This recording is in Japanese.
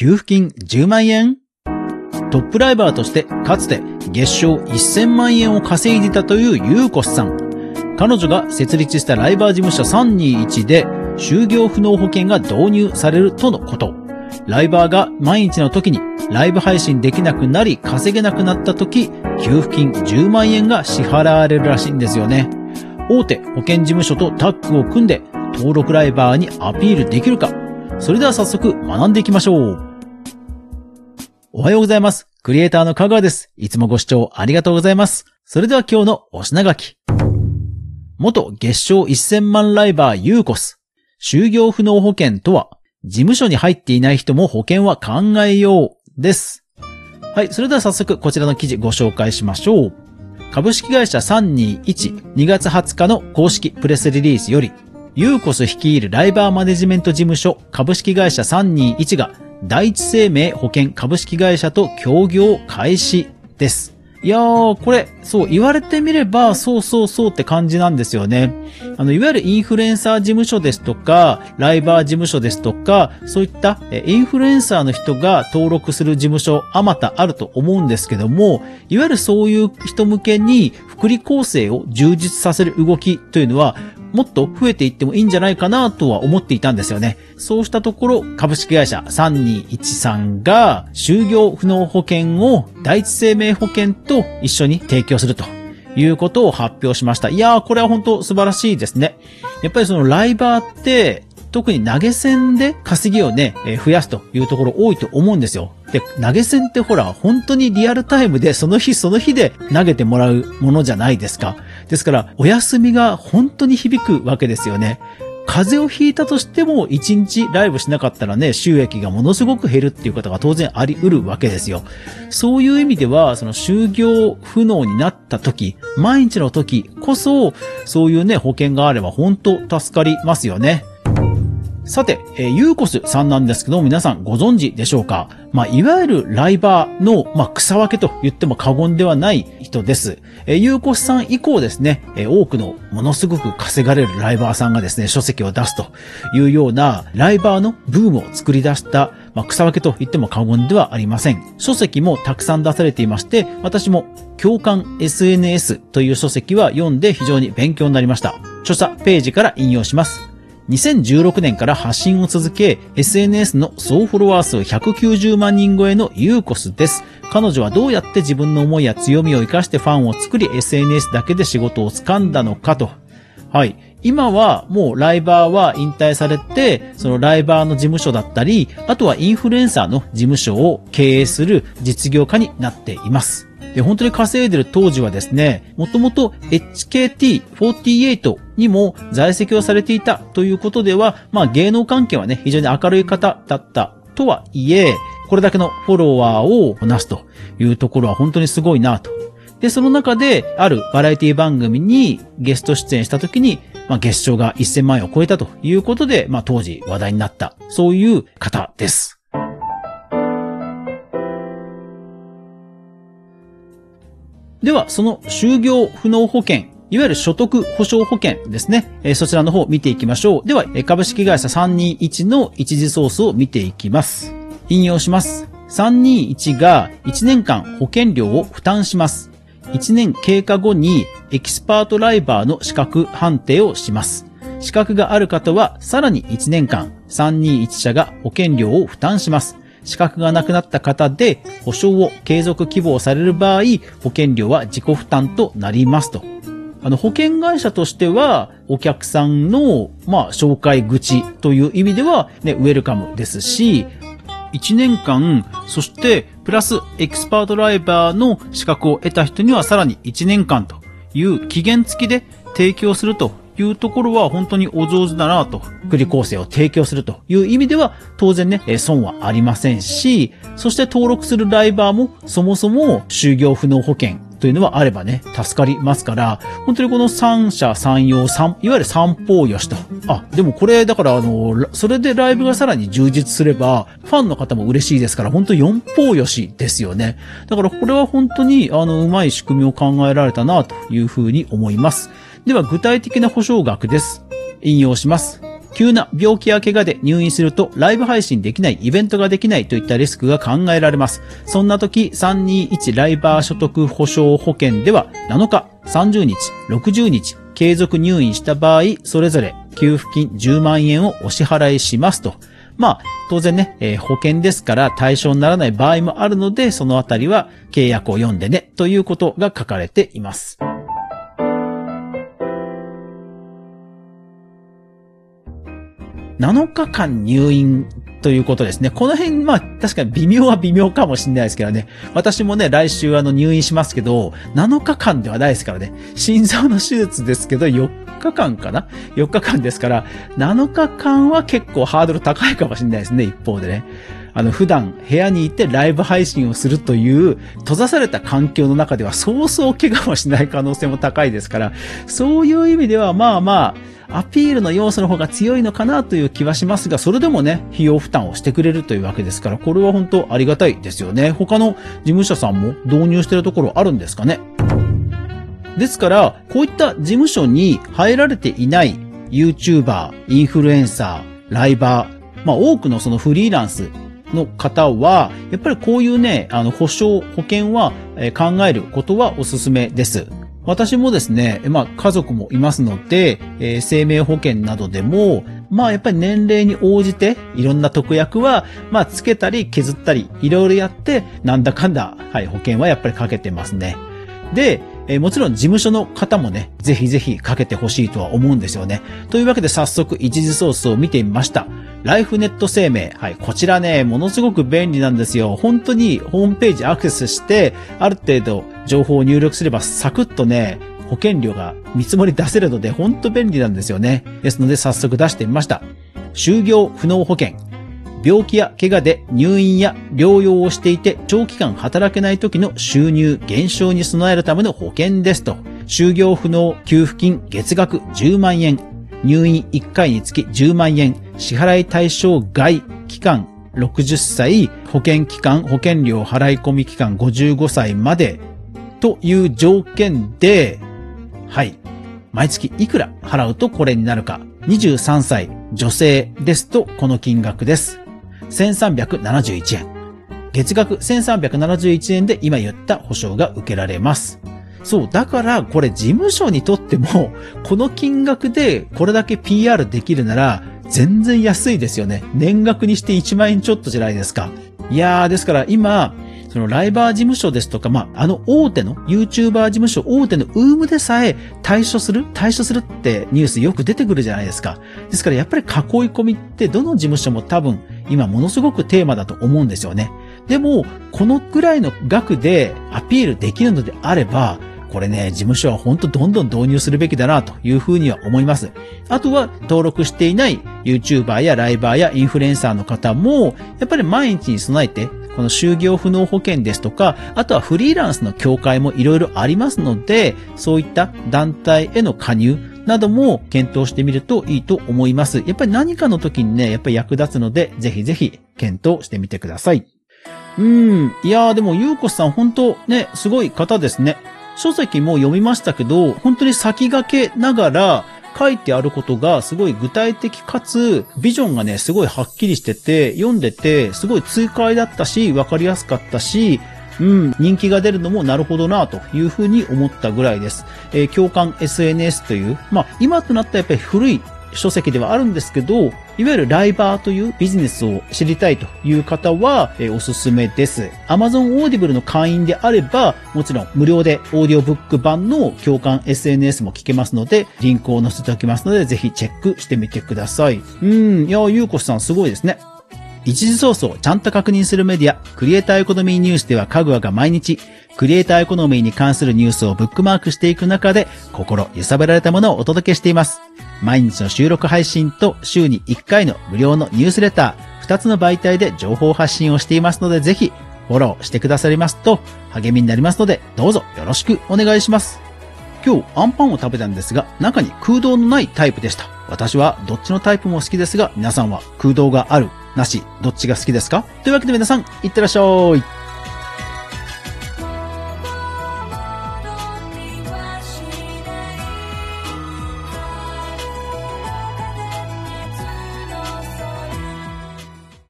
給付金10万円？トップライバーとしてかつて月賞1000万円を稼いでいたというユーコスさん。彼女が設立したライバー事務所321で就業不能保険が導入されるとのこと。ライバーが毎日の時にライブ配信できなくなり稼げなくなった時、給付金10万円が支払われるらしいんですよね。大手保険事務所とタッグを組んで登録ライバーにアピールできるか。それでは早速学んでいきましょう。おはようございます。クリエイターの香川です。いつもご視聴ありがとうございます。それでは今日のお品書き。元月賞1000万ライバーユーコス。就業不能保険とは、事務所に入っていない人も保険は考えようです。はい、それでは早速こちらの記事ご紹介しましょう。株式会社321、2月20日の公式プレスリリースより、ユーコス率いるライバーマネジメント事務所株式会社321が第一生命保険株式会社と協業開始です。いやー、これ、そう、言われてみれば、そうそうそうって感じなんですよね。あの、いわゆるインフルエンサー事務所ですとか、ライバー事務所ですとか、そういったインフルエンサーの人が登録する事務所、あまたあると思うんですけども、いわゆるそういう人向けに、福利厚生を充実させる動きというのは、もっと増えていってもいいんじゃないかなとは思っていたんですよね。そうしたところ、株式会社3213が、就業不能保険を第一生命保険と一緒に提供するということを発表しました。いやー、これは本当素晴らしいですね。やっぱりそのライバーって、特に投げ銭で稼ぎをね、えー増やすというところ多いと思うんですよ。で、投げ銭ってほら、本当にリアルタイムでその日その日で投げてもらうものじゃないですか。ですから、お休みが本当に響くわけですよね。風邪をひいたとしても、一日ライブしなかったらね、収益がものすごく減るっていうことが当然あり得るわけですよ。そういう意味では、その就業不能になった時、毎日の時こそ、そういうね、保険があれば本当助かりますよね。さて、えーユーコスさんなんですけど、皆さんご存知でしょうか？まあ、いわゆるライバーの、まあ、草分けと言っても過言ではない人です。えーユーコスさん以降ですね、えー多くのものすごく稼がれるライバーさんがですね、書籍を出すというような、ライバーのブームを作り出した、まあ、草分けと言っても過言ではありません。書籍もたくさん出されていまして、私も共感 SNS という書籍は読んで非常に勉強になりました。著者ページから引用します。2016年から発信を続け、SNS の総フォロワー数190万人超えのユーコスです。彼女はどうやって自分の思いや強みを活かしてファンを作り、SNS だけで仕事を掴んだのかと。はい。今はもうライバーは引退されて、そのライバーの事務所だったり、あとはインフルエンサーの事務所を経営する実業家になっています。で、本当に稼いでる当時はですね、もともと HKT48 にも在籍をされていたということでは、まあ芸能関係はね、非常に明るい方だったとはいえ、これだけのフォロワーをこなすというところは本当にすごいなと。で、その中で、あるバラエティ番組にゲスト出演した時に、まあ、月賞が1000万円を超えたということで、まあ、当時話題になった、そういう方です。では、その就業不能保険、いわゆる所得保障保険ですね。そちらの方を見ていきましょう。では、株式会社321の一時ソースを見ていきます。引用します。321が1年間保険料を負担します。1年経過後にエキスパートライバーの資格判定をします。資格がある方はさらに1年間321社が保険料を負担します。資格がなくなった方で保証を継続希望される場合、保険料は自己負担となりますと。あの、保険会社としては、お客さんの、まあ、紹介口という意味では、ね、ウェルカムですし、1年間、そして、プラスエキスパートライバーの資格を得た人にはさらに1年間という期限付きで提供するというところは本当にお上手だなと、福利厚生を提供するという意味では当然ね、損はありませんし、そして登録するライバーもそもそも就業不能保険というのはあればね、助かりますから、本当にこの三者三様三、いわゆる三方よしと。あ、でもこれ、だからあの、それでライブがさらに充実すれば、ファンの方も嬉しいですから、本当四方よしですよね。だからこれは本当に、あの、うまい仕組みを考えられたな、というふうに思います。では、具体的な保証額です。引用します。急な病気や怪我で入院するとライブ配信できない、イベントができないといったリスクが考えられます。そんな時、321ライバー所得保障保険では7日、30日、60日、継続入院した場合、それぞれ給付金10万円をお支払いしますと。まあ、当然ね、えー、保険ですから対象にならない場合もあるので、そのあたりは契約を読んでね、ということが書かれています。7日間入院ということですね。この辺、まあ、確かに微妙は微妙かもしれないですけどね。私もね、来週あの入院しますけど、7日間ではないですからね。心臓の手術ですけど、4日間かな ?4 日間ですから、7日間は結構ハードル高いかもしれないですね、一方でね。あの、普段部屋にいてライブ配信をするという閉ざされた環境の中ではそうそう怪我もしない可能性も高いですから、そういう意味ではまあまあ、アピールの要素の方が強いのかなという気はしますが、それでもね、費用負担をしてくれるというわけですから、これは本当ありがたいですよね。他の事務所さんも導入してるところあるんですかね？ですから、こういった事務所に入られていない YouTuber、インフルエンサー、ライバー、まあ多くのそのフリーランスの方は、やっぱりこういうね、あの、保証、保険は考えることはおすすめです。私もですね、まあ家族もいますので、えー、生命保険などでも、まあやっぱり年齢に応じていろんな特約は、まあつけたり削ったりいろいろやって、なんだかんだ、はい、保険はやっぱりかけてますね。で、えー、もちろん事務所の方もね、ぜひぜひかけてほしいとは思うんですよね。というわけで早速一時ソースを見てみました。ライフネット生命。はい、こちらね、ものすごく便利なんですよ。本当にホームページアクセスして、ある程度情報を入力すればサクッとね、保険料が見積もり出せるので、本当便利なんですよね。ですので早速出してみました。就業不能保険。病気や怪我で入院や療養をしていて長期間働けない時の収入減少に備えるための保険ですと。就業不能給付金月額10万円。入院1回につき10万円。支払い対象外期間60歳。保険期間、保険料払い込み期間55歳までという条件で、はい。毎月いくら払うとこれになるか。23歳女性ですとこの金額です。1371円。月額1371円で今言った保証が受けられます。そう、だからこれ事務所にとっても、この金額でこれだけ PR できるなら、全然安いですよね。年額にして1万円ちょっとじゃないですか。いやー、ですから今、そのライバー事務所ですとか、まあ、あの大手の、YouTuber 事務所大手のウームでさえ対処する対処するってニュースよく出てくるじゃないですか。ですからやっぱり囲い込みってどの事務所も多分今ものすごくテーマだと思うんですよね。でも、このくらいの額でアピールできるのであれば、これね、事務所は本当どんどん導入するべきだなというふうには思います。あとは登録していない YouTuber やライバーやインフルエンサーの方も、やっぱり毎日に備えてこの就業不能保険ですとか、あとはフリーランスの協会もいろいろありますので、そういった団体への加入なども検討してみるといいと思います。やっぱり何かの時にね、やっぱり役立つので、ぜひぜひ検討してみてください。うん。いやーでも、ゆうこさん本当ね、すごい方ですね。書籍も読みましたけど、本当に先駆けながら、書いてあることがすごい具体的かつ、ビジョンがね、すごいはっきりしてて、読んでて、すごい痛快だったし、わかりやすかったし、うん、人気が出るのもなるほどなというふうに思ったぐらいです。えー、共感 SNS という、まあ、今となったやっぱり古い書籍ではあるんですけど、いわゆるライバーというビジネスを知りたいという方は、え、おすすめです。Amazon Audible の会員であれば、もちろん無料でオーディオブック版の共感 SNS も聞けますので、リンクを載せておきますので、ぜひチェックしてみてください。うん、いや、ゆうこさんすごいですね。一時ソースをちゃんと確認するメディア、クリエイターエコノミーニュースではかぐわが毎日、クリエイターエコノミーに関するニュースをブックマークしていく中で、心揺さぶられたものをお届けしています。毎日の収録配信と週に1回の無料のニュースレター、2つの媒体で情報発信をしていますので、ぜひフォローしてくださりますと励みになりますので、どうぞよろしくお願いします。今日アンパンを食べたんですが、中に空洞のないタイプでした。私はどっちのタイプも好きですが、皆さんは空洞がある、なし、どっちが好きですか？というわけで皆さん、いってらっしゃい。